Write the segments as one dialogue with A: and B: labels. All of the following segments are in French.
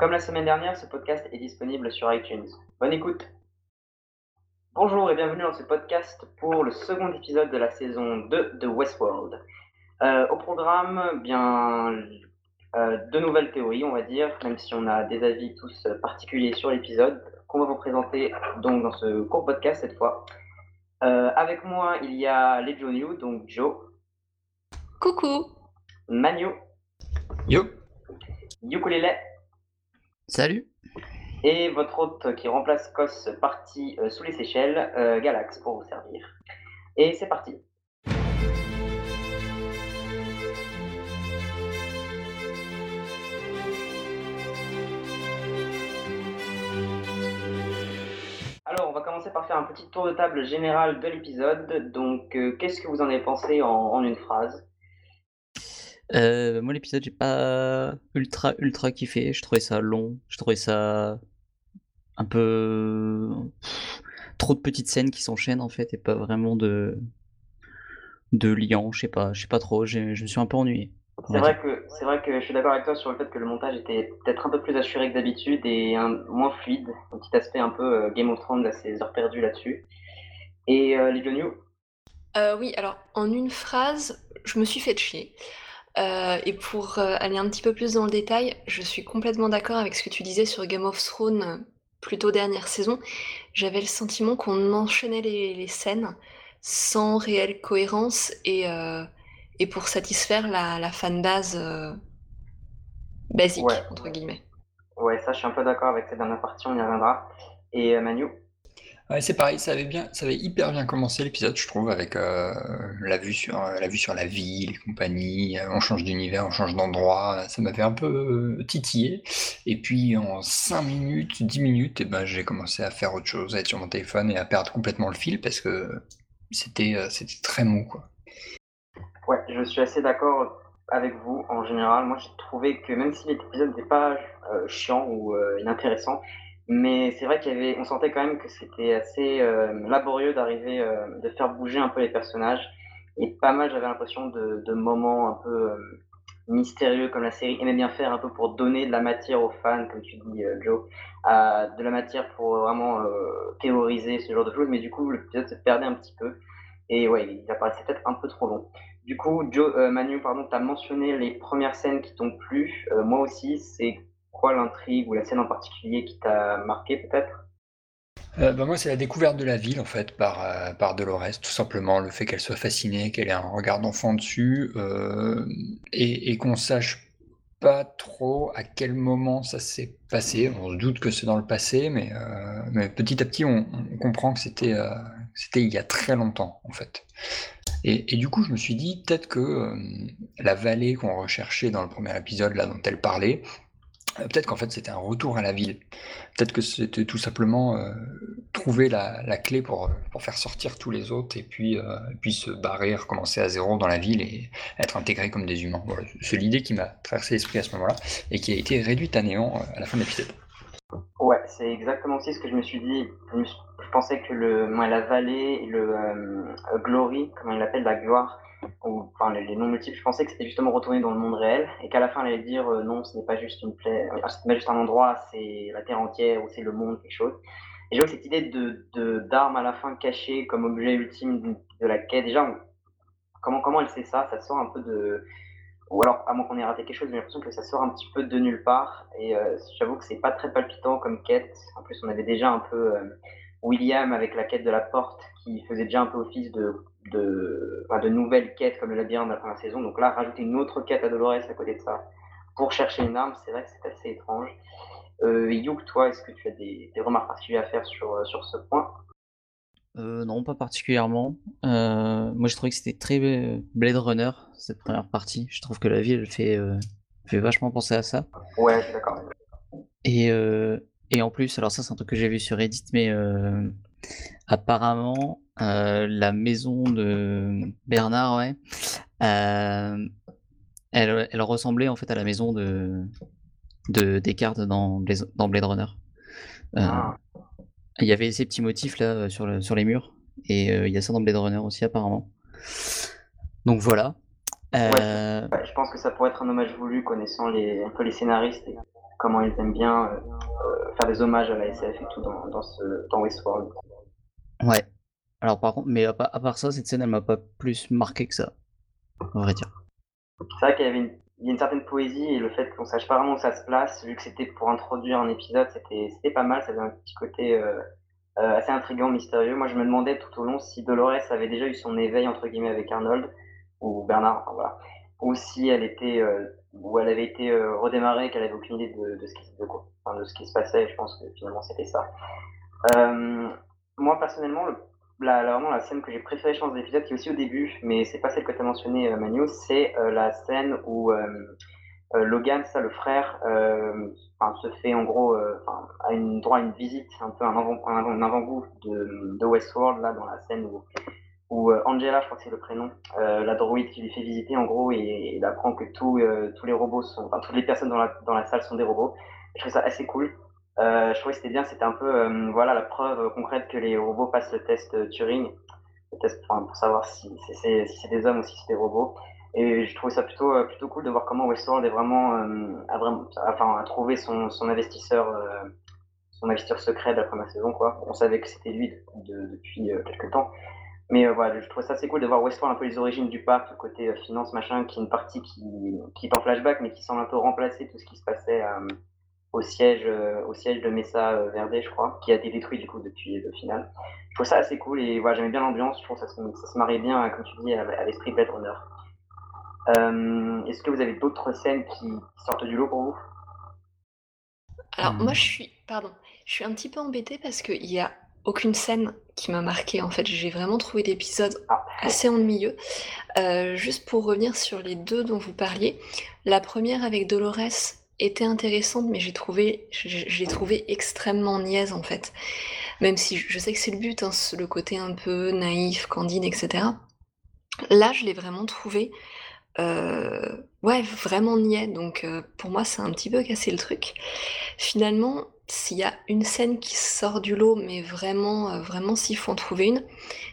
A: Comme la semaine dernière, ce podcast est disponible sur iTunes. Bonne écoute Bonjour et bienvenue dans ce podcast pour le second épisode de la saison 2 de Westworld. Euh, au programme, bien euh, de nouvelles théories, on va dire, même si on a des avis tous particuliers sur l'épisode, qu'on va vous présenter donc dans ce court podcast cette fois. Euh, avec moi, il y a les Joe New, donc Joe.
B: Coucou.
A: Manu.
C: Yo.
A: Ukulele.
D: Salut.
A: Et votre hôte qui remplace Kos parti euh, sous les Seychelles, euh, Galax, pour vous servir. Et c'est parti. Alors, on va commencer par faire un petit tour de table général de l'épisode. Donc, euh, qu'est-ce que vous en avez pensé en, en une phrase?
D: Euh, moi, l'épisode, j'ai pas ultra, ultra kiffé. Je trouvais ça long. Je trouvais ça un peu. pff, trop de petites scènes qui s'enchaînent, en fait, et pas vraiment de. de liant. Je sais pas, je sais pas trop. Je me suis un peu ennuyé.
A: C'est vrai
D: dire.
A: que c'est vrai que je suis d'accord avec toi sur le fait que le montage était peut-être un peu plus assuré que d'habitude et un- moins fluide, un petit aspect un peu euh, Game of Thrones à ses heures perdues là-dessus. Et euh, New,
B: Euh, oui, alors en une phrase, je me suis fait chier. Euh, et pour euh, aller un petit peu plus dans le détail, je suis complètement d'accord avec ce que tu disais sur Game of Thrones, euh, plutôt dernière saison. J'avais le sentiment qu'on enchaînait les, les scènes sans réelle cohérence et, et pour satisfaire la, la fanbase basique,
A: Ouais.
B: entre guillemets.
A: ouais, ça je suis un peu d'accord avec cette dernière partie, on y reviendra. Et Manu,
C: Ouais, c'est pareil, ça avait bien, ça avait hyper bien commencé l'épisode, je trouve, avec euh, la vue sur euh, la vue sur la ville et compagnie. euh, on change d'univers, on change d'endroit. Ça m'avait un peu titillé. Et puis en 5 minutes, 10 minutes, et ben j'ai commencé à faire autre chose, à être sur mon téléphone et à perdre complètement le fil parce que c'était très mou, quoi.
A: ouais, je suis assez d'accord avec vous en général. Moi j'ai trouvé que même si l'épisode n'était pas chiant ou inintéressant, mais c'est vrai qu'il sentait quand même que c'était assez euh, laborieux d'arriver, euh, de faire bouger un peu les personnages. Et pas mal, j'avais l'impression de, de moments un peu euh, mystérieux comme la série aimait bien faire un peu pour donner de la matière aux fans, comme tu dis Joe, à- de la matière pour vraiment théoriser ce genre de choses, mais du coup l'épisode se perdait un petit peu et ouais, il apparaissait peut-être un peu trop long. Du coup, Joe, Manu, pardon, tu as mentionné les premières scènes qui t'ont plu. Moi aussi, c'est quoi l'intrigue ou la scène en particulier qui t'a marqué peut-être?
C: Euh, bah, moi, c'est la découverte de la ville, en fait, par, euh, par Dolores, tout simplement. Le fait qu'elle soit fascinée, qu'elle ait un regard d'enfant dessus, euh, et, et qu'on sache pas trop à quel moment ça s'est passé. On se doute que c'est dans le passé, mais, euh, mais petit à petit, on, on comprend que c'était c'était il y a très longtemps, en fait. Et, et du coup, je me suis dit, peut-être que la vallée qu'on recherchait dans le premier épisode, là, dont elle parlait, peut-être qu'en fait, c'était un retour à la ville. Peut-être que c'était tout simplement euh, trouver la, clé pour, pour faire sortir tous les autres et puis, euh, puis se barrer, recommencer à zéro dans la ville et être intégrés comme des humains. C'est l'idée qui m'a traversé l'esprit à ce moment-là et qui a été réduite à néant euh, à la fin de l'épisode.
A: Ouais, c'est exactement aussi ce que je me suis dit. Je, pensais que le, ouais, la vallée le euh, glory, comment il l'appelle, la gloire, ou enfin les, noms multiples, je pensais que c'était justement retourner dans le monde réel et qu'à la fin elle allait dire euh, non, ce n'est pas juste une plaie, euh, pas juste un endroit, c'est la terre entière ou c'est le monde, quelque chose. Et que cette idée de de- d'arme à la fin cachée comme objet ultime de, la quête, déjà, comment, comment elle sait ça? Ça sort un peu de. Ou alors, à moins qu'on ait raté quelque chose, j'ai l'impression que ça sort un petit peu de nulle part. Et euh, j'avoue que c'est pas très palpitant comme quête. En plus, on avait déjà un peu euh, William avec la quête de la porte qui faisait déjà un peu office de, de, de nouvelles quêtes comme le labyrinthe de la première saison. Donc là, rajouter une autre quête à Dolores à côté de ça pour chercher une arme, c'est vrai que c'est assez étrange. Euh, Youk, toi, est-ce que tu as des, remarques particulières à faire sur, euh, sur ce point?
D: Euh, non, pas particulièrement. Euh, moi, je trouvais que c'était très euh, Blade Runner, cette première partie. Je trouve que la ville elle fait, euh, fait vachement penser à ça.
A: Ouais, je suis d'accord.
D: Et, et en plus, alors ça, c'est un truc que j'ai vu sur Reddit, mais apparemment, la maison de Bernard, ouais, elle, elle ressemblait en fait à la maison de, de Descartes dans, Blade Runner.
A: Ah.
D: Il y avait ces petits motifs là euh, sur, le, sur les murs, et euh, il y a ça dans Blade Runner aussi apparemment. Donc voilà. Euh,
A: Ouais, je pense que ça pourrait être un hommage voulu connaissant les, un peu les scénaristes et comment ils aiment bien faire des hommages à la SF et tout dans, dans, ce, dans Westworld.
D: Ouais. Alors par contre, mais à, part ça, cette scène, elle m'a pas plus marqué que ça, on vrai dire.
A: C'est vrai qu'il y avait une, il y a une certaine poésie et le fait qu'on sache pas vraiment où ça se place, vu que c'était pour introduire un épisode, c'était pas mal, ça avait un petit côté euh, euh, assez intriguant, mystérieux. Moi, je me demandais tout au long si Dolores avait déjà eu son éveil entre guillemets avec Arnold ou Bernard, voilà, ou si elle était, euh, ou elle avait été redémarrée, qu'elle avait aucune idée de, de, ce qui, de, enfin, de ce qui se passait. Je pense que finalement c'était ça. moi personnellement, le la, vraiment la scène que j'ai préférée, je pense, l'épisode, qui est aussi au début, mais c'est pas celle que tu as mentionnée, euh, Manu, c'est euh, la scène où euh, Logan, ça, le frère, se fait en gros, a une, droit à une visite, un peu un, avant-goût de, de, Westworld, là, dans la scène où, où Angela, je crois que c'est le prénom, la droïde qui lui fait visiter, en gros, et, il apprend que tous les robots sont, enfin, toutes les personnes dans la, dans la salle sont des robots. Je trouve ça assez cool. Euh, je trouvais que c'était bien, c'était un peu euh, voilà, la preuve concrète que les robots passent le test Turing, le test pour savoir si c'est des hommes ou si c'est des robots. Et je trouvais ça plutôt, euh, plutôt cool de voir comment Westworld est vraiment, a, vraiment enfin, a trouvé son, son investisseur, son investisseur secret de la première saison. Quoi. On savait que c'était lui depuis quelques temps. Mais voilà, je trouve ça assez cool de voir Westworld un peu les origines du parc, le côté finance, machin, qui est une partie qui, qui est en flashback, mais qui semble un peu remplacer tout ce qui se passait au siège, euh, au siège de Mesa euh, Verde, je crois, qui a été détruit du coup depuis le final. Je trouve ça assez cool et voilà, j'aimais bien l'ambiance, je trouve que ça se, ça se marie bien, comme tu dis, à, l'esprit Blade Runner. Euh, Est-ce que vous avez d'autres scènes qui sortent du lot pour vous?
B: Alors moi je suis, pardon, je suis un petit peu embêtée parce qu'il y a aucune scène qui m'a marqué. En fait, j'ai vraiment trouvé l'épisode ah. assez ennuyeux. Euh, juste pour revenir sur les deux dont vous parliez, la première avec Dolores, était intéressante, mais j'ai trouvé, j'ai trouvé extrêmement niaise en fait. Même si je sais que c'est le but, hein, le côté un peu naïf, candide, etc. Là, je l'ai vraiment trouvé, euh, ouais, vraiment niais. Donc euh, pour moi, c'est un petit peu cassé le truc. Finalement, s'il y a une scène qui sort du lot, mais vraiment, euh, vraiment s'il faut en trouver une,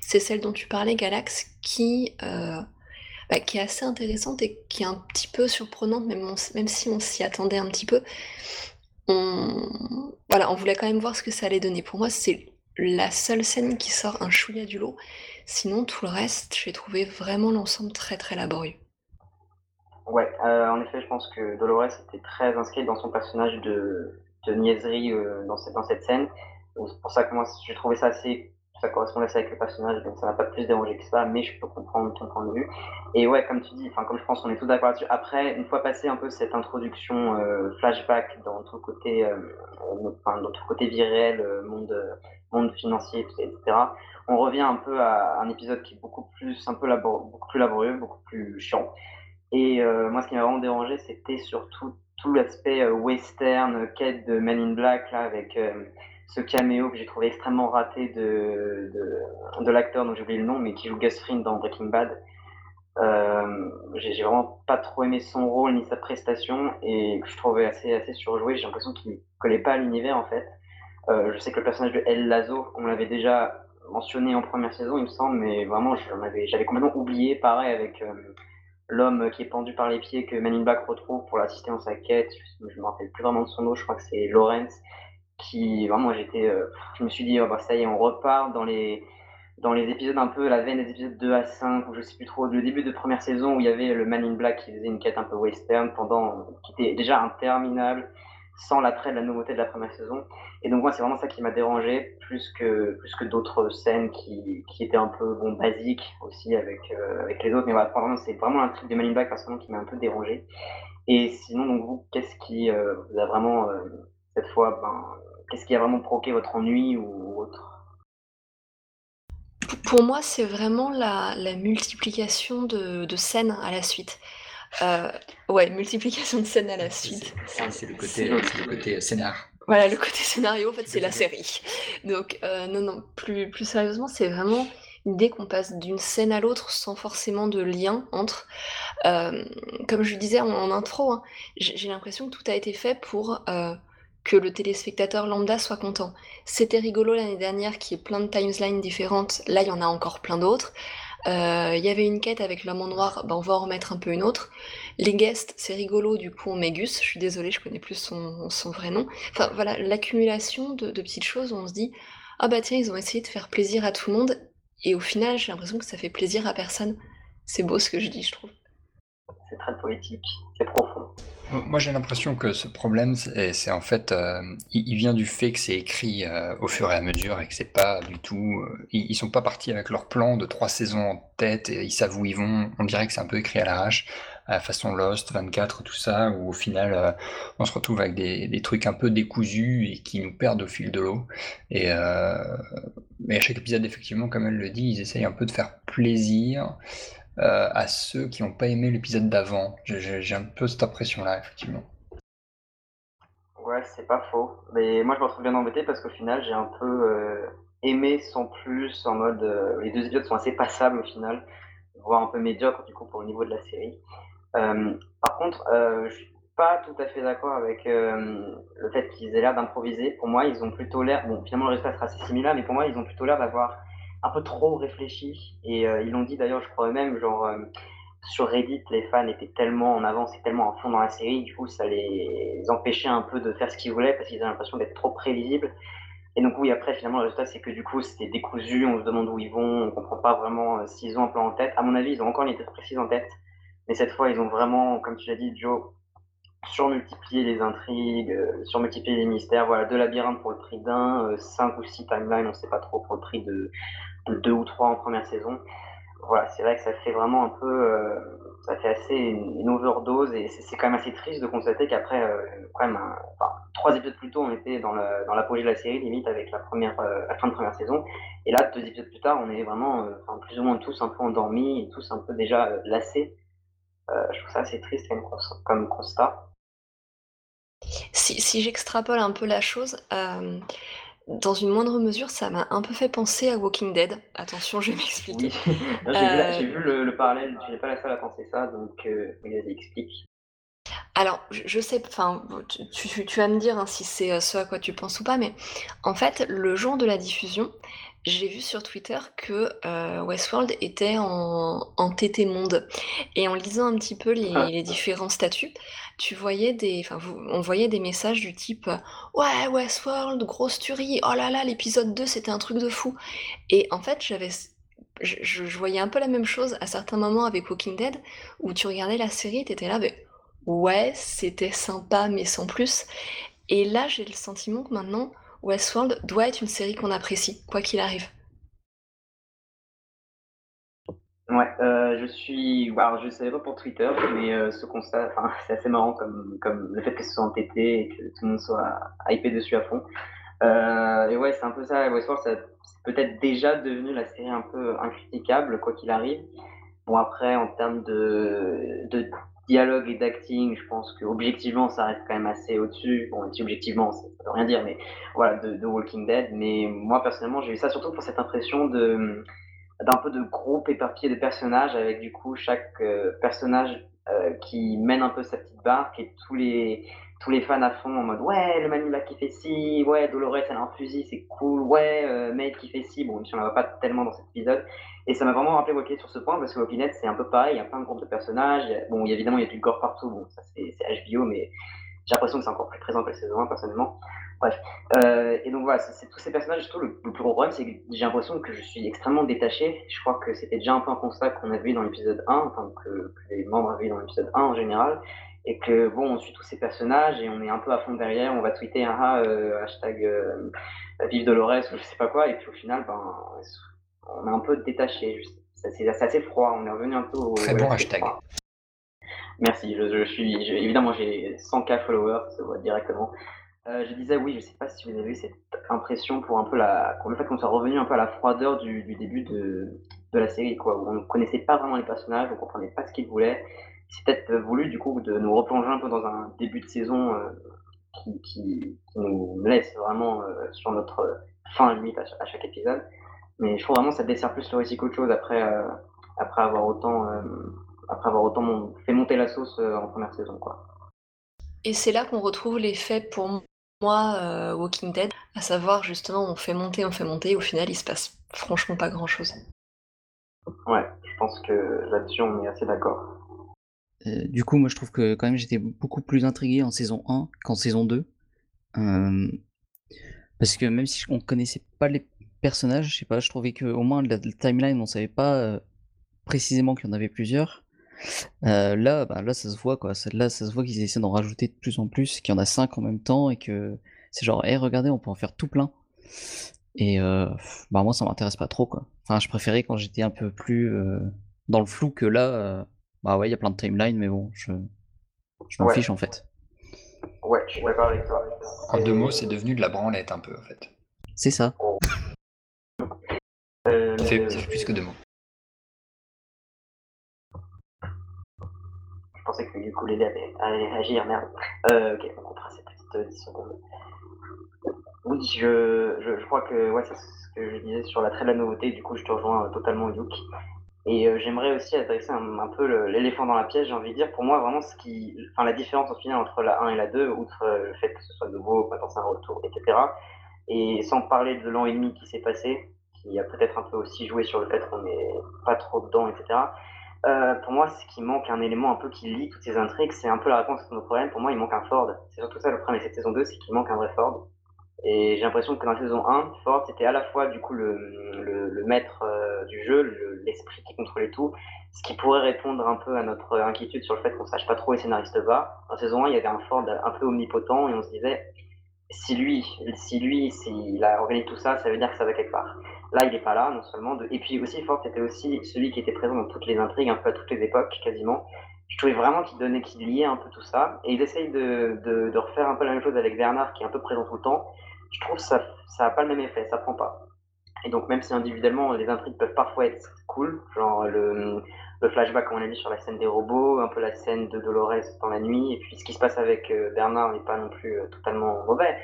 B: c'est celle dont tu parlais, Galax, qui bah, qui est assez intéressante et qui est un petit peu surprenante, même, même si on s'y attendait un petit peu. On, voilà, on voulait quand même voir ce que ça allait donner. Pour moi, c'est la seule scène qui sort un chouïa du lot. Sinon, tout le reste, j'ai trouvé vraiment l'ensemble très très laborieux.
A: Ouais, euh, en effet, je pense que Dolores était très inscrite dans son personnage de, de niaiserie euh, dans, cette, dans cette scène. C'est pour ça que moi, j'ai trouvé ça assez ça correspondait avec le personnage, donc ça n'a pas plus dérangé que ça, mais je peux comprendre ton point de vue. Et ouais, comme tu dis, comme je pense qu'on est tous d'accord là-dessus, après, une fois passé un peu cette introduction euh, flashback dans tout côté, euh, enfin, dans tout côté viril, euh, monde, monde financier, etc., on revient un peu à un épisode qui est beaucoup plus, un peu laborieux, beaucoup plus chiant. Et moi, ce qui m'a vraiment dérangé, c'était surtout tout l'aspect western, quête de Men in Black, là, avec ce caméo que j'ai trouvé extrêmement raté de, de, de l'acteur dont j'ai oublié le nom, mais qui joue Gus Fring dans Breaking Bad. Euh, j'ai vraiment pas trop aimé son rôle ni sa prestation et que je trouvais assez, assez surjoué. J'ai l'impression qu'il collait pas l'univers en fait. Euh, je sais que le personnage de El Lazo, on l'avait déjà mentionné en première saison, il me semble, mais vraiment j'avais complètement oublié. Pareil avec euh, l'homme qui est pendu par les pieds que Manning Black retrouve pour l'assister dans sa quête. Je, je me rappelle plus vraiment de son nom, je crois que c'est Lawrence qui vraiment j'étais euh, je me suis dit oh, bah, ça y est on repart dans les dans les épisodes un peu la veine des épisodes 2 à 5 ou je sais plus trop le début de première saison où il y avait le Man in Black qui faisait une quête un peu western pendant qui était déjà interminable sans l'attrait de la nouveauté de la première saison. Et donc moi c'est vraiment ça qui m'a dérangé plus que plus que d'autres scènes qui, qui étaient un peu bon basiques aussi avec euh, avec les autres. Mais voilà c'est vraiment un truc de Man in Black personnellement qui m'a un peu dérangé. Et sinon donc vous qu'est-ce qui euh, vous a vraiment cette fois ben, Qu'est-ce qui a vraiment provoqué votre ennui ou autre?
B: Pour moi, c'est vraiment la, multiplication de, scènes à la suite. Euh, ouais, multiplication de scènes à la suite.
C: C'est le côté, le côté scénar.
B: Voilà, le côté scénario, en fait, c'est la série. Donc, euh, non, non, plus, plus sérieusement, c'est vraiment l'idée qu'on passe d'une scène à l'autre sans forcément de lien entre. Euh, comme je le disais en, intro, hein, j'ai l'impression que tout a été fait pour que le téléspectateur lambda soit content. C'était rigolo l'année dernière qu'il y ait plein de timelines différentes, là il y en a encore plein d'autres. Euh, il y avait une quête avec l'homme en noir, ben, on va en remettre un peu une autre. Les guests, c'est rigolo, du coup on met je suis désolée, je connais plus son, son vrai nom. Enfin voilà, l'accumulation de, de petites choses où on se dit ah bah tiens, ils ont essayé de faire plaisir à tout le monde, et au final j'ai l'impression que ça fait plaisir à personne. C'est beau ce que je dis, je trouve.
A: C'est très poétique, c'est profond.
C: Moi, j'ai l'impression que ce problème, c'est en fait, euh, il, vient du fait que c'est écrit euh, au fur et à mesure et que c'est pas du tout. Euh, ils, sont pas partis avec leur plan de trois saisons en tête et ils savent où ils vont. On dirait que c'est un peu écrit à l'arrache, à la façon Lost, 24, tout ça, où au final, on se retrouve avec des, des, trucs un peu décousus et qui nous perdent au fil de l'eau. Et mais à chaque épisode, effectivement, comme elle le dit, ils essayent un peu de faire plaisir. Euh, à ceux qui n'ont pas aimé l'épisode d'avant. J'ai un peu cette impression-là, effectivement.
A: Ouais, c'est pas faux. Mais moi, je me retrouve bien embêté parce qu'au final, j'ai un peu euh, aimé sans plus, en mode. Euh, les deux épisodes sont assez passables au final, voire un peu médiocres du coup pour le niveau de la série. par contre, je suis pas tout à fait d'accord avec le fait qu'ils aient l'air d'improviser. Pour moi, ils ont plutôt l'air. Bon, finalement, le résultat sera assez similaire, mais pour moi, ils ont plutôt l'air d'avoir un peu trop réfléchi. Et euh, ils l'ont dit d'ailleurs, je crois même, genre euh, sur Reddit, les fans étaient tellement en avance et tellement à fond dans la série, du coup, ça les empêchait un peu de faire ce qu'ils voulaient parce qu'ils avaient l'impression d'être trop prévisibles. Et donc, oui, après, finalement, le résultat, c'est que du coup, c'était décousu, on se demande où ils vont, on comprend pas vraiment euh, s'ils ont un plan en tête. À mon avis, ils ont encore une idée précise en tête, mais cette fois, ils ont vraiment, comme tu l'as dit, Joe, surmultiplié les intrigues, surmultiplié les mystères. Voilà, deux labyrinthes pour le prix d'un, cinq ou six timelines, on sait pas trop pour le prix de, deux ou trois en première saison. Voilà, c'est vrai que ça fait vraiment un peu, euh, ça fait assez une, overdose et c'est quand même assez triste de constater qu'après, euh, quand même, trois épisodes plus tôt, on était dans l'apogée de la série, limite avec la première, euh, la fin de première saison. Et là, deux épisodes plus tard, on est vraiment, plus ou moins tous un peu endormis tous un peu déjà lassés. je trouve ça assez triste comme constat.
B: Si, si j'extrapole un peu la chose, dans une moindre mesure, ça m'a un peu fait penser à Walking Dead. Attention, je vais m'expliquer.
A: J'ai vu, le, le, parallèle, tu n'es pas la seule à penser ça, donc euh, explique.
B: Alors, je, sais, enfin, tu, tu, vas me dire hein, si c'est euh, ce à quoi tu penses ou pas, mais en fait, le jour de la diffusion, j'ai vu sur Twitter que euh, Westworld était en, en TT Monde. Et en lisant un petit peu les, ah. les différents statuts, tu voyais des, enfin, on voyait des messages du type Ouais, Westworld, grosse tuerie, oh là là, l'épisode 2, c'était un truc de fou. Et en fait, j'avais. Je, je, voyais un peu la même chose à certains moments avec Walking Dead, où tu regardais la série, tu étais là, mais ouais, c'était sympa, mais sans plus. Et là, j'ai le sentiment que maintenant, Westworld doit être une série qu'on apprécie, quoi qu'il arrive.
A: Ouais, euh, je suis. Alors, je ne savais pas pour Twitter, mais euh, ce constat, c'est assez marrant comme, comme le fait que ce soit entêté et que tout le monde soit hypé dessus à fond. Euh, et ouais, c'est un peu ça. Westworld, c'est peut-être déjà devenu la série un peu incriticable, quoi qu'il arrive. Bon, après, en termes de, de dialogue et d'acting, je pense que objectivement, ça reste quand même assez au-dessus. Bon, objectivement, ça veut rien dire, mais voilà, de, Walking Dead. Mais moi, personnellement, j'ai eu ça surtout pour cette impression de d'un peu de groupe éparpillé de personnages avec du coup chaque euh, personnage euh, qui mène un peu sa petite barque et tous les tous les fans à fond en mode ouais le Manila qui fait ci ouais Dolores elle a un fusil c'est cool ouais euh, Maid qui fait ci bon si on la voit pas tellement dans cet épisode et ça m'a vraiment rappelé Walking sur ce point parce que Walking c'est un peu pareil il y a plein de groupes de personnages bon évidemment il y a du gore partout bon ça c'est HBO mais j'ai l'impression que c'est encore plus présent que la saison 1 personnellement Bref. Euh, et donc voilà, c'est tous ces personnages. Surtout, le, plus gros problème, c'est que j'ai l'impression que je suis extrêmement détaché. Je crois que c'était déjà un peu un constat qu'on a vu dans l'épisode 1, enfin que, les membres avaient vu dans l'épisode 1 en général. Et que bon, on suit tous ces personnages et on est un peu à fond derrière. On va tweeter un ah, euh, hashtag euh, vive Dolores ou je sais pas quoi. Et puis au final, ben, on est un peu détaché. C'est assez froid. On est revenu un peu au.
C: Très bon hashtag.
A: Merci. Je, suis évidemment j'ai 100K followers, ça voit directement. Euh, je disais oui, je sais pas si vous avez eu cette impression pour un peu la, pour le fait qu'on soit revenu un peu à la froideur du, du début de, de, la série, quoi, où on ne connaissait pas vraiment les personnages, on comprenait pas ce qu'ils voulaient. C'est peut-être voulu du coup de nous replonger un peu dans un début de saison euh, qui, qui, nous laisse vraiment euh, sur notre fin limite à, chaque épisode. Mais je trouve vraiment que ça dessert plus le récit qu'autre chose après, après avoir autant, après avoir autant fait monter la sauce en première saison, quoi.
B: Et c'est là qu'on retrouve l'effet pour moi, euh, Walking Dead, à savoir justement on fait monter, on fait monter, et au final il se passe franchement pas grand chose.
A: Ouais, je pense que là-dessus, on est assez d'accord.
D: Euh, du coup, moi, je trouve que quand même, j'étais beaucoup plus intrigué en saison 1 qu'en saison 2. Euh, parce que même si on connaissait pas les personnages, je sais pas, je trouvais qu'au moins la, la timeline, on savait pas euh, précisément qu'il y en avait plusieurs. là, bah, là, ça se voit quoi. Là, ça se voit qu'ils essaient d'en rajouter de plus en plus, qu'il y en a 5 en même temps et que c'est genre, hé, regardez, on peut en faire tout plein. Et bah moi, ça m'intéresse pas trop quoi. Enfin, je préférais quand j'étais un peu plus dans le flou que là. Bah ouais, il y a plein de timelines, mais bon, je, je m'en fiche en fait.
A: Ouais, je suis d'accord avec toi.
C: En deux mots, c'est devenu de la branlette un peu en fait.
D: C'est ça.
C: Euh, c'est plus que deux.
A: Je pensais que du coup les allait, allait agir, merde. Euh, ok, on comprend cette petite 10 secondes. Oui, je, je, je, crois que ouais, c'est ce que je disais sur la très de la nouveauté, du coup je te rejoins totalement Luke. Et euh, j'aimerais aussi adresser un, peu l'éléphant dans la pièce, j'ai envie de dire. Pour moi, vraiment, ce qui, enfin, la différence au final entre la 1 et la 2, outre euh, le fait que ce soit nouveau, c'est un retour, etc. Et sans parler de l'an et demi qui s'est passé, qui a peut-être un peu aussi joué sur le fait qu'on n'est pas trop dedans, etc. Euh, pour moi, ce qui manque un élément un peu qui lie toutes ces intrigues, c'est un peu la réponse à nos problèmes. Pour moi, il manque un Ford. C'est surtout ça le problème avec cette saison 2, c'est qu'il manque un vrai Ford. Et j'ai l'impression que dans la saison 1, Ford, c'était à la fois du coup le, le, maître euh, du jeu, l'esprit qui contrôlait tout, ce qui pourrait répondre un peu à notre inquiétude sur le fait qu'on sache pas trop où les scénaristes va. En saison 1, il y avait un Ford un peu omnipotent et on se disait, si lui, si lui, s'il a organisé tout ça, ça veut dire que ça va quelque part. Là, il n'est pas là, non seulement. De... Et puis aussi, Ford, c'était aussi celui qui était présent dans toutes les intrigues, un peu à toutes les époques, quasiment. Je trouvais vraiment qu'il donnait, qu'il liait un peu tout ça. Et ils essayent de, de, refaire un peu la même chose avec Bernard, qui est un peu présent tout le temps je trouve que ça n'a pas le même effet, ça prend pas. Et donc même si individuellement les intrigues peuvent parfois être cool, genre le, le flashback comme on a dit sur la scène des robots, un peu la scène de Dolores dans la nuit, et puis ce qui se passe avec euh, Bernard n'est pas non plus euh, totalement mauvais.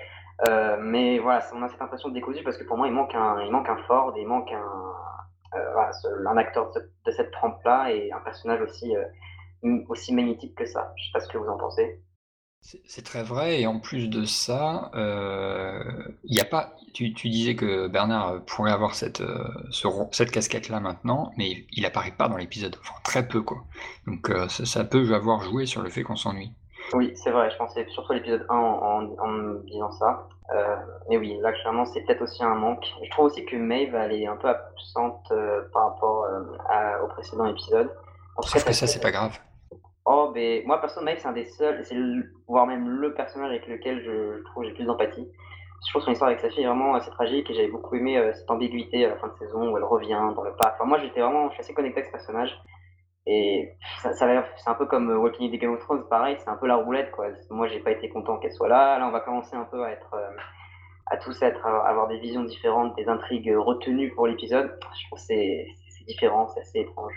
A: Euh, mais voilà, on a cette impression de décousu parce que pour moi il manque un, il manque un Ford, il manque un, euh, un acteur de, cette trempe-là et un personnage aussi, euh, aussi magnétique que ça. Je sais pas ce que vous en pensez.
C: C'est très vrai et en plus de ça, il a pas tu disais que Bernard, pourrait avoir cette, ce cette casquette-là maintenant, mais il apparaît pas dans l'épisode, enfin très peu quoi. Donc ça peut avoir joué sur le fait qu'on s'ennuie.
A: Oui, c'est vrai, je pensais surtout à l'épisode 1 en en me disant ça. mais oui, là clairement c'est peut-être aussi un manque. Je trouve aussi que Maeve elle est un peu absente, par rapport, à au précédent épisode.
C: En Sauf que ça, c'est pas grave.
A: Oh, ben, moi, perso, Mike, c'est un des seuls, c'est voire même le personnage avec lequel je, je trouve j'ai plus d'empathie. Je trouve son histoire avec sa fille est vraiment assez tragique et j'avais beaucoup aimé euh, cette ambiguïté à la fin de saison où elle revient dans le parc. Enfin, moi, j'étais vraiment, je suis assez connecté avec ce personnage. Et ça, ça c'est un peu comme euh, Walking Dead Game of Thrones, pareil, c'est un peu la roulette, quoi. Moi, j'ai pas été content qu'elle soit là. Là, on va commencer un peu à être, euh, à tous être, à avoir des visions différentes, des intrigues retenues pour l'épisode. Je trouve que c'est différent, c'est assez étrange.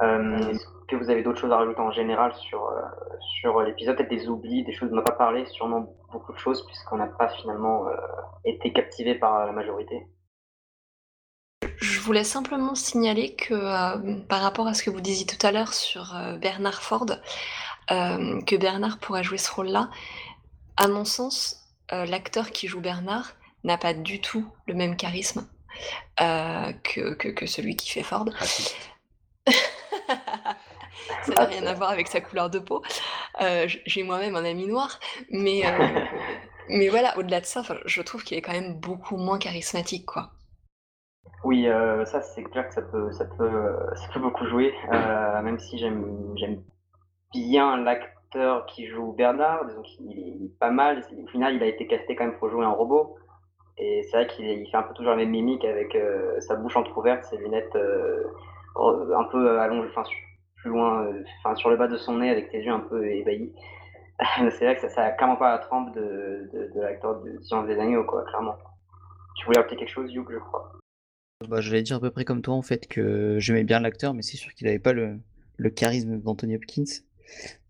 A: Euh, Est-ce que vous avez d'autres choses à rajouter en général sur, sur l'épisode? Peut-être des oublis, des choses dont on n'a pas parlé, sûrement beaucoup de choses, puisqu'on n'a pas finalement été captivé par la majorité.
B: Je voulais simplement signaler que euh, par rapport à ce que vous disiez tout à l'heure sur euh, Bernard Ford, euh, que Bernard pourrait jouer ce rôle-là, à mon sens, l'acteur qui joue Bernard n'a pas du tout le même charisme que, que, que, celui qui fait Ford. Ça n'a rien à voir avec sa couleur de peau. Euh, j'ai moi-même un ami noir, mais, euh, mais voilà, au-delà de ça, je trouve qu'il est quand même beaucoup moins charismatique, quoi.
A: Oui, euh, ça c'est clair que ça peut, ça peut, ça peut beaucoup jouer, euh, même si j'aime bien l'acteur qui joue Bernard, donc il est pas mal. Au final, il a été casté quand même pour jouer un robot. Et c'est vrai qu'il fait un peu toujours la même mimique avec euh, sa bouche entrouverte, ses lunettes un peu allongées, enfin plus loin, enfin sur le bas de son nez avec tes yeux un peu ébahis. c'est vrai que ça, ça a clairement pas la trempe de, l'acteur de Science des Agneaux, quoi, clairement. Tu voulais appeler quelque chose, Hugh, je crois?
D: Bah, je vais dire à peu près comme toi, en fait, que j'aimais bien l'acteur, mais c'est sûr qu'il n'avait pas le, le charisme d'Anthony Hopkins.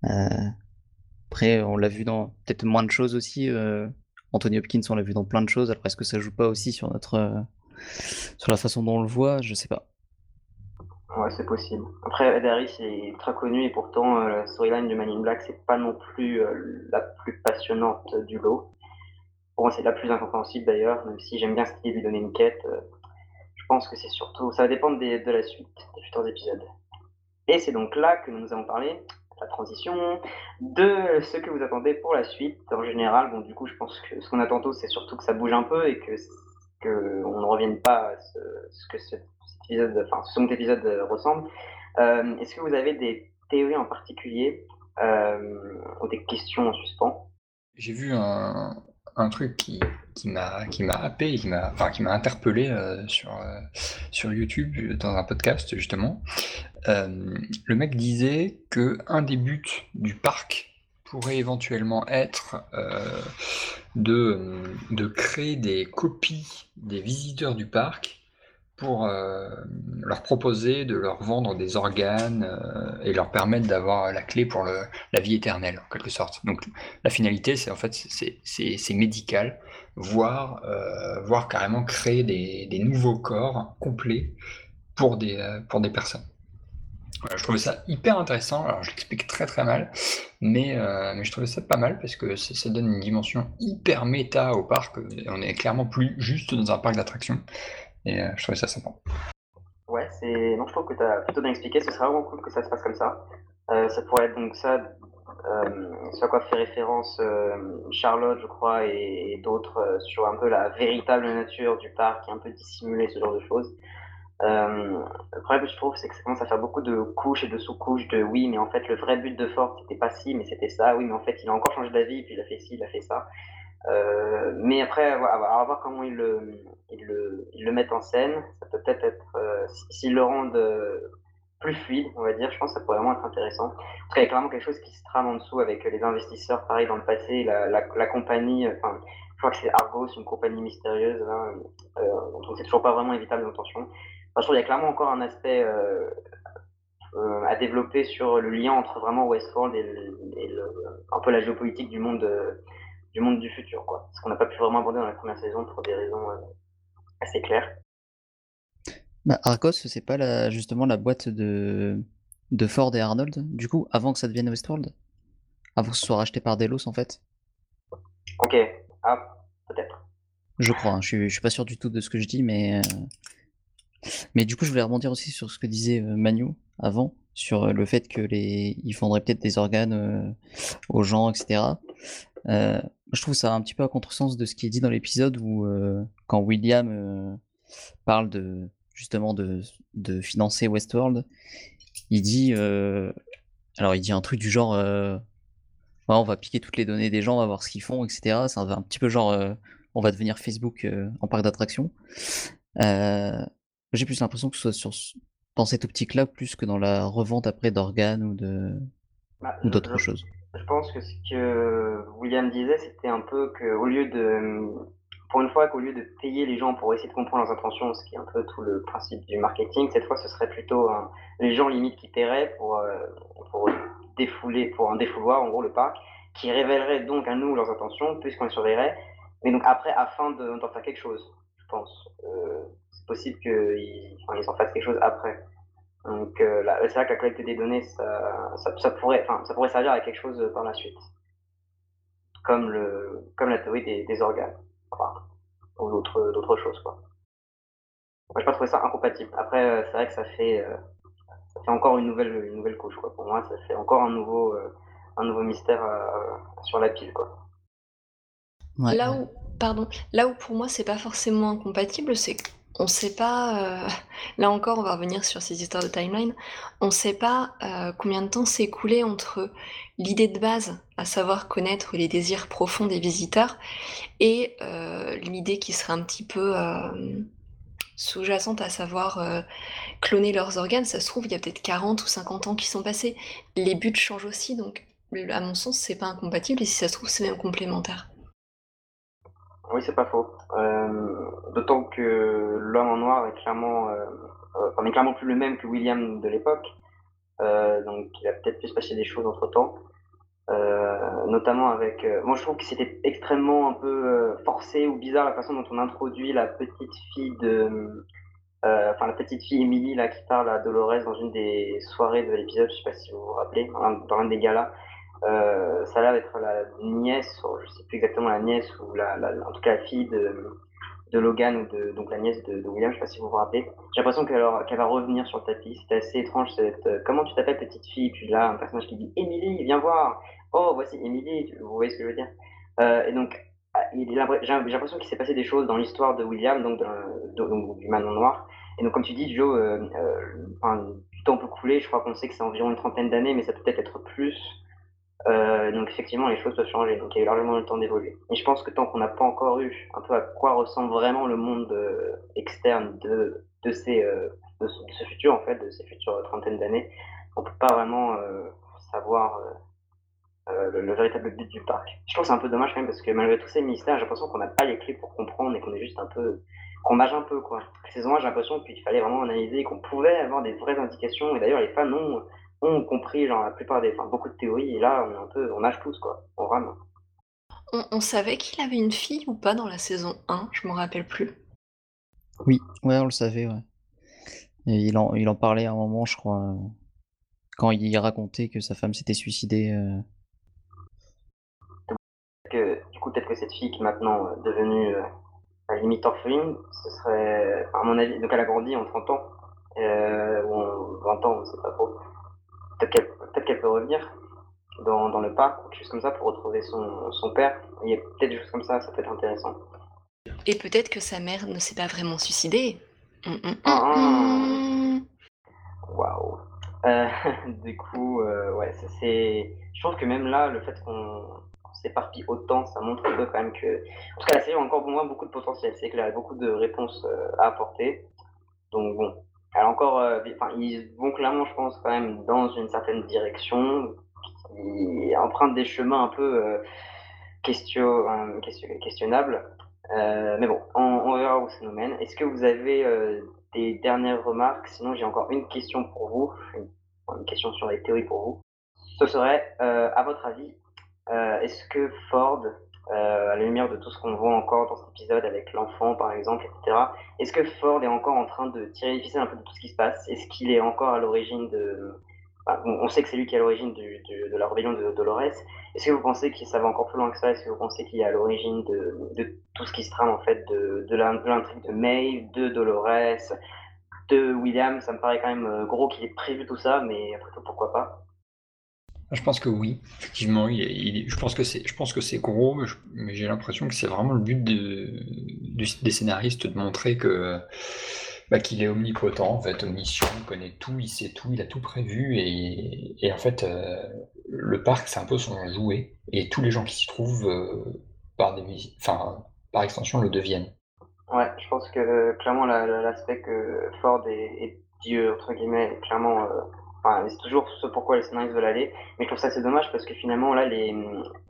D: Euh, après, on l'a vu dans peut-être moins de choses aussi. Euh, Anthony Hopkins, on l'a vu dans plein de choses. Alors, est-ce que ça joue pas aussi sur notre, euh, sur la façon dont on le voit? Je sais pas.
A: Ouais, c'est possible. Après, Ed est très connu et pourtant la storyline de Man in Black, c'est pas non plus la plus passionnante du lot. Pour moi, c'est la plus incompréhensible d'ailleurs, même si j'aime bien idée de lui donner une quête. Euh, pense que c'est surtout, ça va dépendre de la suite, des futurs épisodes. Et c'est donc là que nous allons parler, la transition, de ce que vous attendez pour la suite. En général, bon, du coup, je pense que ce qu'on attend tous, c'est surtout que ça bouge un peu et que, que on ne revienne pas à ce, que cet épisode, enfin, ce second épisode ressemble. Euh, est-ce que vous avez des théories en particulier euh, ou des questions en suspens?
C: J'ai vu un, un truc qui, qui m'a qui m'a happé, qui m'a enfin, qui m'a interpellé euh, sur euh, sur YouTube dans un podcast justement. Euh, le mec disait que un des buts du parc pourrait éventuellement être de de créer des copies des visiteurs du parc pour euh, leur proposer de leur vendre des organes euh, et leur permettre d'avoir la clé pour la vie éternelle, en quelque sorte. Donc la finalité, c'est en fait c'est médical, voire, euh, voire carrément créer des, nouveaux corps complets pour des, pour des personnes. je trouvais ça hyper intéressant. Alors, je l'explique très très mal, mais, mais je trouvais ça pas mal parce que ça, ça, donne une dimension hyper méta au parc. On est clairement plus juste dans un parc d'attractions. Et euh, je trouvais ça sympa.
A: Ouais, c'est. Non, je trouve que tu as plutôt bien expliqué. Ce serait vraiment cool que ça se passe comme ça. Euh, ça pourrait être donc ça, euh, ce à quoi fait référence Charlotte, je crois, et, d'autres sur un peu la véritable nature du parc, et un peu dissimuler ce genre de choses. le problème que je trouve, c'est que ça commence à faire beaucoup de couches et de sous-couches de oui, mais en fait, le vrai but de Ford, c'était pas ci, mais c'était ça. Oui, mais en fait, il a encore changé d'avis, puis il a fait ci, il a fait ça. Euh, mais après, on va voir comment ils le, ils le, ils le, mettent en scène. Ça peut peut-être être, euh, s'ils le rendent euh, plus fluide, on va dire, je pense que ça pourrait vraiment être intéressant. Après, il y a clairement quelque chose qui se trame en dessous avec les investisseurs, pareil, dans le passé, la, la, compagnie, enfin, je crois que c'est Argos, une compagnie mystérieuse, là, euh, donc c'est toujours pas vraiment évitable d'intention. Enfin, je trouve qu'il y a clairement encore un aspect à développer sur le lien entre vraiment Westworld et, un peu la géopolitique du monde du monde du futur, quoi. Ce qu'on n'a pas pu vraiment aborder dans la première saison pour des raisons euh, assez claires.
D: Bah, Arcos, c'est pas la, justement la boîte de, de Ford et Arnold, du coup, avant que ça devienne Westworld? Avant que ce soit racheté par Delos, en fait?
A: Ok, ah, peut-être.
D: Je crois, hein. je, suis, je suis pas sûr du tout de ce que je dis, mais. Euh, mais du coup, je voulais rebondir aussi sur ce que disait euh, Manu avant, sur le fait que les, ils vendraient peut-être des organes aux gens, etc. Euh, je trouve ça un petit peu à contresens de ce qui est dit dans l'épisode où euh, quand William euh, parle de justement de, de, financer Westworld, il dit alors il dit un truc du genre on va piquer toutes les données des gens, on va voir ce qu'ils font, etc. C'est un, petit peu genre on va devenir Facebook en parc d'attractions. J'ai plus l'impression que ce soit sur, dans cette optique-là plus que dans la revente après d'organes ou de bah, ou d'autres choses.
A: Je pense que ce que William disait, c'était un peu qu'au lieu de, pour une fois, qu'au lieu de payer les gens pour essayer de comprendre leurs intentions, ce qui est un peu tout le principe du marketing, cette fois, ce serait plutôt les gens limite qui paieraient pour, euh, défouler, pour un défouloir, en gros, le parc, qui révéleraient donc à nous leurs intentions, puisqu'on les surveillerait, mais donc après, afin d'en faire quelque chose, je pense. Euh, c'est possible qu'ils en fassent quelque chose après. Donc euh, c'est vrai que la collecte des données, ça, ça, ça pourrait, ça pourrait servir à quelque chose par la suite, comme, le, comme la théorie des, des organes, enfin, ou d'autres, d'autres choses. Quoi. Moi, je pas trouvé ça incompatible. Après, euh, c'est vrai que ça fait, euh, ça fait encore une nouvelle, une nouvelle couche. Quoi. Pour moi, ça fait encore un nouveau, un nouveau mystère sur la pile. Quoi.
B: Là où, pardon, là où pour moi c'est pas forcément incompatible, c'est on sait pas, euh, là encore, on va revenir sur ces histoires de timeline. On sait pas euh, combien de temps s'est écoulé entre l'idée de base, à savoir connaître les désirs profonds des visiteurs, et euh, l'idée qui serait un petit peu sous-jacente, à savoir cloner leurs organes. Ça se trouve, il y a peut-être 40 ou 50 ans qui sont passés. Les buts changent aussi, donc à mon sens, c'est pas incompatible, et si ça se trouve, c'est même complémentaire.
A: Oui, c'est pas faux. Euh, d'autant que l'homme en noir est clairement, euh, euh clairement plus le même que William de l'époque. Donc, il a peut-être pu se passer des choses entre temps. notamment avec. moi, je trouve que c'était extrêmement un peu forcé ou bizarre la façon dont on introduit la petite fille de. Enfin, la petite fille Emily là qui parle à Dolores dans une des soirées de l'épisode. Je sais pas si vous vous rappelez, dans un des galas. Euh, ça a l'air d'être la nièce, je sais plus exactement la nièce ou en tout cas la fille de, Logan ou donc la nièce de, William, je sais pas si vous vous rappelez. J'ai l'impression qu'elle va revenir sur le tapis. C'était assez étrange. Cette, euh, comment tu t'appelles petite fille? Puis là, un personnage qui dit Emily, viens voir. Oh, voici Emily. Vous voyez ce que je veux dire? Euh, Et donc, ah, j'ai l'impression qu'il s'est passé des choses dans l'histoire de William, donc, du Manon Noir. Et donc, comme tu dis, Joe, euh, du temps peut couler. Je crois qu'on sait que c'est environ une trentaine d'années, mais ça peut peut-être être plus. Euh, donc effectivement, les choses peuvent changer. Donc il y a eu largement le temps d'évoluer. Et je pense que tant qu'on n'a pas encore eu un peu à quoi ressemble vraiment le monde euh, externe de, de, ces, euh, de, ce, futur, en fait, de ces futures trentaines d'années, on peut pas vraiment savoir le, véritable but du parc. Je trouve que c'est un peu dommage quand même parce que malgré tous ces mystères, j'ai l'impression qu'on n'a pas les clés pour comprendre et qu'on est juste un peu qu'on nage un peu quoi. saison 1, j'ai l'impression qu'il fallait vraiment analyser et qu'on pouvait avoir des vraies indications. Et d'ailleurs, les fans ont ont compris genre, la plupart des, enfin, beaucoup de théories, et là, on, est un peu, on nage tous, quoi, on rame.
B: On, savait qu'il avait une fille ou pas dans la saison 1, je me rappelle plus.
D: Oui, ouais, on le savait, ouais. il, en, il en parlait à un moment, je crois, quand il racontait que sa femme s'était suicidée. Euh.
A: Que, du coup, peut-être que cette fille qui est maintenant euh, devenue euh, à la limite orpheline, ce serait, à mon avis, donc elle a grandi en 30 ans, ou en 20 ans, on ne sait pas trop. Peut-être qu'elle peut revenir dans, dans, le parc, quelque chose comme ça, pour retrouver son, son père. Il y a peut-être des choses comme ça, ça peut être intéressant.
B: Et peut-être que sa mère ne s'est pas vraiment suicidée. Hum, hum, hum, ah.
A: Waouh. Euh, du coup, euh, ouais, c'est. Je trouve que même là, le fait qu'on s'éparpille autant, ça montre un peu quand même que. En tout cas, la série a encore pour moi beaucoup de potentiel. C'est qu'elle a beaucoup de réponses euh, à apporter. Donc bon, alors encore, euh, ils vont clairement, je pense, quand même dans une certaine direction qui emprunte des chemins un peu euh, question, questionnables. Euh, mais bon, on, verra où ça nous mène. Est-ce que vous avez des dernières remarques? Sinon, j'ai encore une question pour vous, une, question sur les théories pour vous. Ce serait, à votre avis, est-ce que Ford euh, à la lumière de tout ce qu'on voit encore dans cet épisode avec l'enfant, par exemple, etc. Est-ce que Ford est encore en train de tirer les un peu de tout ce qui se passe? Est-ce qu'il est encore à l'origine de... on sait que c'est lui qui est à l'origine de la rébellion de Dolores. Est-ce que vous pensez que ça va encore plus loin que ça? Est-ce que vous pensez qu'il est à l'origine de, tout ce qui se trame, en fait, de, de l'intrigue de Maeve, de Dolores, de William? Ça me paraît quand même euh, gros qu'il ait prévu tout ça, mais après tout, pourquoi pas?
C: Je pense que oui, effectivement. je pense que c'est, je pense que c'est gros, mais, j'ai l'impression que c'est vraiment le but des scénaristes de montrer que bah, qu'il est omnipotent, en fait, omniscient, il connaît tout, il sait tout, il a tout prévu, et, en fait, euh, le parc c'est un peu son jouet, et tous les gens qui s'y trouvent euh, par enfin, par extension le deviennent.
A: Ouais, je pense que clairement l'aspect que Ford est, Dieu entre guillemets, clairement. Euh, c'est toujours ce pourquoi les scénaristes veulent aller. Mais je trouve ça assez dommage parce que finalement, là, les,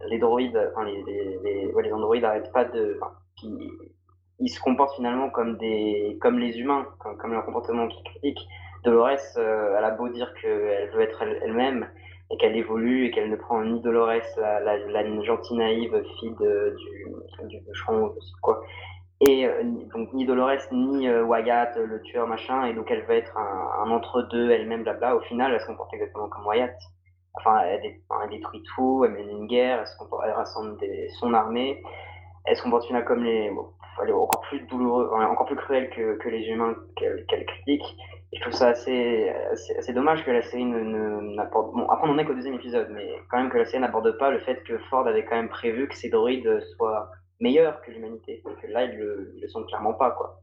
A: les droïdes, enfin, les, les, les androïdes n'arrêtent pas de. ils, se comportent finalement comme, des, comme les humains, comme, leur comportement qui critique. Dolores, euh, elle a beau dire qu'elle veut être elle-même et qu'elle évolue et qu'elle ne prend ni Dolores, la, gentille naïve fille du, du bûcheron, je sais quoi, et euh, donc ni Dolores ni euh, Wyatt, le tueur machin, et donc elle va être un, entre-deux elle-même, blabla. Au final, elle se comporte exactement comme Wyatt. Enfin, elle, détruit tout, elle mène une guerre, elle, se comporte, elle rassemble son armée. Elle se comporte finalement comme les. encore plus douloureux, encore plus cruelle que, que les humains qu'elle critique. Je trouve ça assez, assez, dommage que la série n'apporte. Bon, après, on n'en est qu'au deuxième épisode, mais quand même que la série n'aborde pas le fait que Ford avait quand même prévu que ces droïdes soient meilleurs que l'humanité. Donc là, ils le, le sont clairement pas, quoi.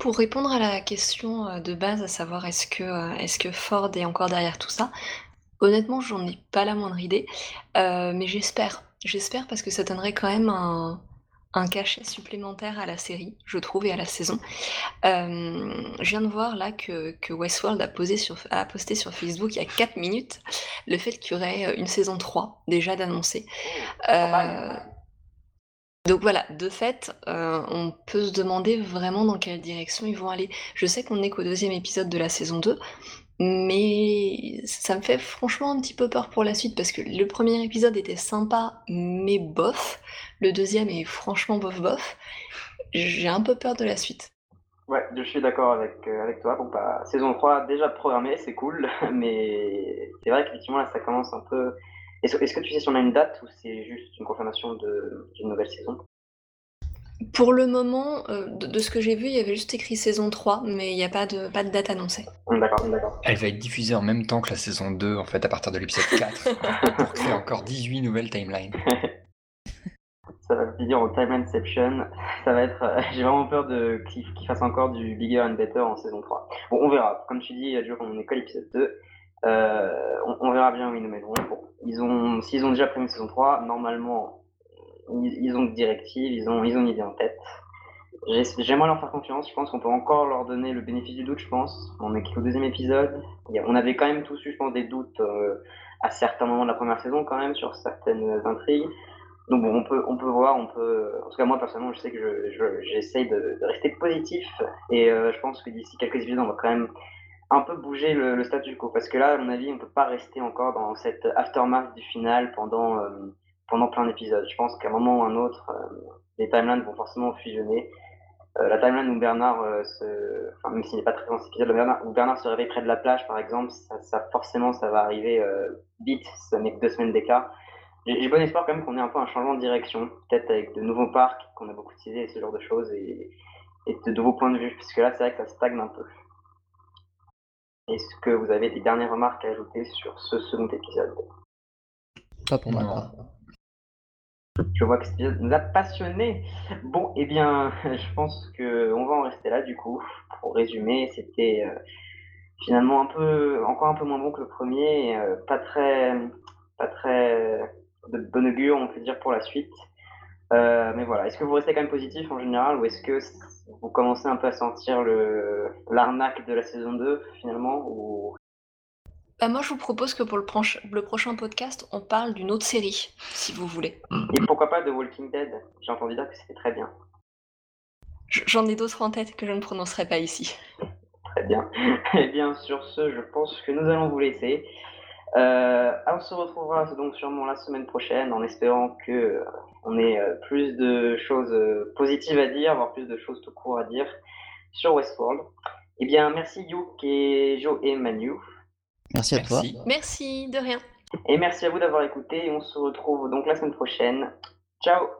B: Pour répondre à la question euh, de base, à savoir est-ce que, euh, est que Ford est encore derrière tout ça, honnêtement, j'en ai pas la moindre idée, euh, mais j'espère. J'espère parce que ça donnerait quand même un, cachet supplémentaire à la série, je trouve, et à la saison. je viens de voir là que, que Westworld a, posé sur, a posté sur Facebook il y a 4 minutes le fait qu'il y aurait une saison 3 déjà d'annoncer. Donc voilà, de fait, euh, on peut se demander vraiment dans quelle direction ils vont aller. Je sais qu'on n'est qu'au deuxième épisode de la saison 2, mais ça me fait franchement un petit peu peur pour la suite parce que le premier épisode était sympa, mais bof. Le deuxième est franchement bof bof. J'ai un peu peur de la suite.
A: Ouais, je suis d'accord avec, euh, avec toi. Bon, bah, saison 3 déjà programmée, c'est cool, mais c'est vrai qu'effectivement là ça commence un peu est-ce que tu sais si on a une date ou c'est juste une confirmation d'une nouvelle saison?
B: Pour le moment, euh, de, ce que j'ai vu, il y avait juste écrit saison 3, mais il n'y a pas de, pas de date annoncée.
A: D'accord, d'accord.
C: Elle va être diffusée en même temps que la saison 2, en fait, à partir de l'épisode 4, pour créer encore 18 nouvelles timelines.
A: ça va se dire au Timeline-ception. Ça va être. Euh, j'ai vraiment peur de qu'il fasse encore du Bigger and Better en saison 3. Bon, on verra. Comme tu dis, Joe, on est qu'à l'épisode 2. Euh, on, verra bien où ils nous mettront. Bon, ils ont, s'ils ont déjà prévu une saison 3, normalement, ils, ont des directives, ils ont, ils ont une idée en tête. J'aimerais leur faire confiance. Je pense qu'on peut encore leur donner le bénéfice du doute, je pense. On est qu'au deuxième épisode. On avait quand même tous eu, je pense, des doutes euh, à certains moments de la première saison, quand même, sur certaines intrigues. Donc bon, on peut, on peut voir, on peut. En tout cas, moi personnellement, je sais que j'essaye je, de, rester positif et euh, je pense que d'ici quelques épisodes, on va quand même un peu bouger le, le, statu quo parce que là, à mon avis, on peut pas rester encore dans cette aftermath du final pendant euh, pendant plein d'épisodes. Je pense qu'à un moment ou un autre, euh, les timelines vont forcément fusionner. la timeline où Bernard, se... enfin, même s'il n'est pas très dans cet épisode, où Bernard se réveille près de la plage, par exemple, ça, forcément, ça va arriver vite. Ça met que deux semaines d'écart. J'ai bon espoir quand même qu'on ait un peu un changement de direction, peut-être avec de nouveaux parcs qu'on a beaucoup utilisés et ce genre de choses, et, de nouveaux points de vue, puisque là c'est vrai que ça stagne un peu. Est-ce que vous avez des dernières remarques à ajouter sur ce second épisode?
D: Pas pour moi.
A: Je vois que cet épisode nous a passionnés. Bon, eh bien, je pense qu'on va en rester là du coup. Pour résumer, c'était euh, finalement un peu, encore un peu moins bon que le premier, euh, pas très, pas très de bon augure, on peut dire, pour la suite. Euh, mais voilà, est-ce que vous restez quand même positif en général ou est-ce que vous commencez un peu à sentir le, l'arnaque de la saison 2 finalement ou...
B: Bah moi, je vous propose que pour le, le, prochain podcast, on parle d'une autre série, si vous voulez.
A: Et pourquoi pas de Walking Dead? J'ai entendu dire que c'était très bien.
B: J'en ai d'autres en tête que je ne prononcerai pas ici.
A: Très bien. Et eh bien, sur ce, je pense que nous allons vous laisser. Euh, on se retrouvera donc sûrement la semaine prochaine en espérant que on ait euh, plus de choses euh, positives à dire, voire plus de choses tout court à dire sur Westworld. Eh bien, merci Youk et Joe et Manu.
D: Merci à toi.
B: Merci, de rien.
A: Et merci à vous d'avoir écouté. Et on se retrouve donc la semaine prochaine. Ciao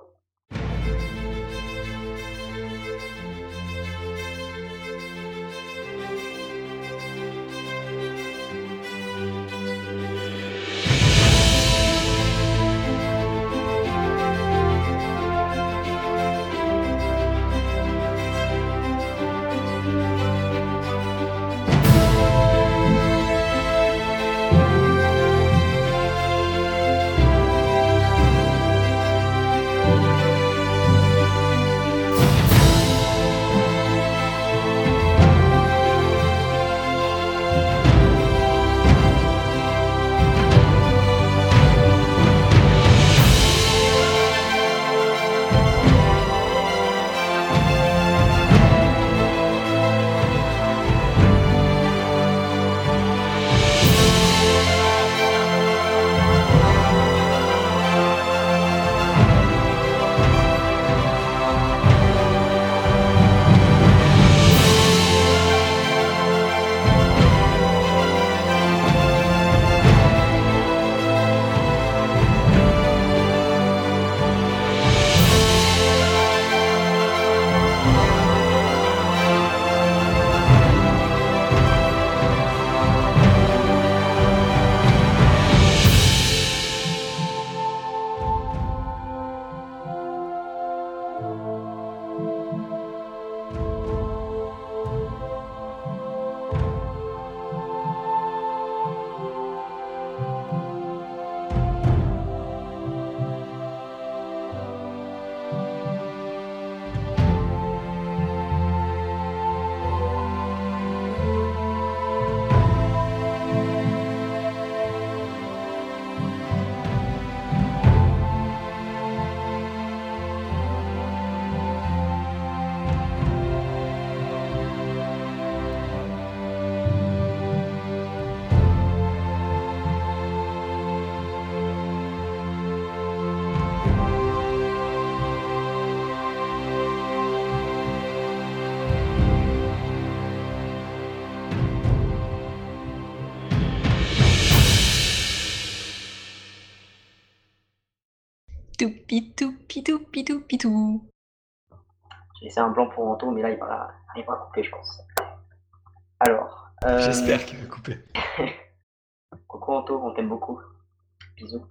B: Pitou.
A: J'ai laissé un blanc pour Anto, mais là, il va, il va couper, je pense. Alors. euh,
C: J'espère qu'il va couper.
A: Coucou Anto, on t'aime beaucoup. Bisous.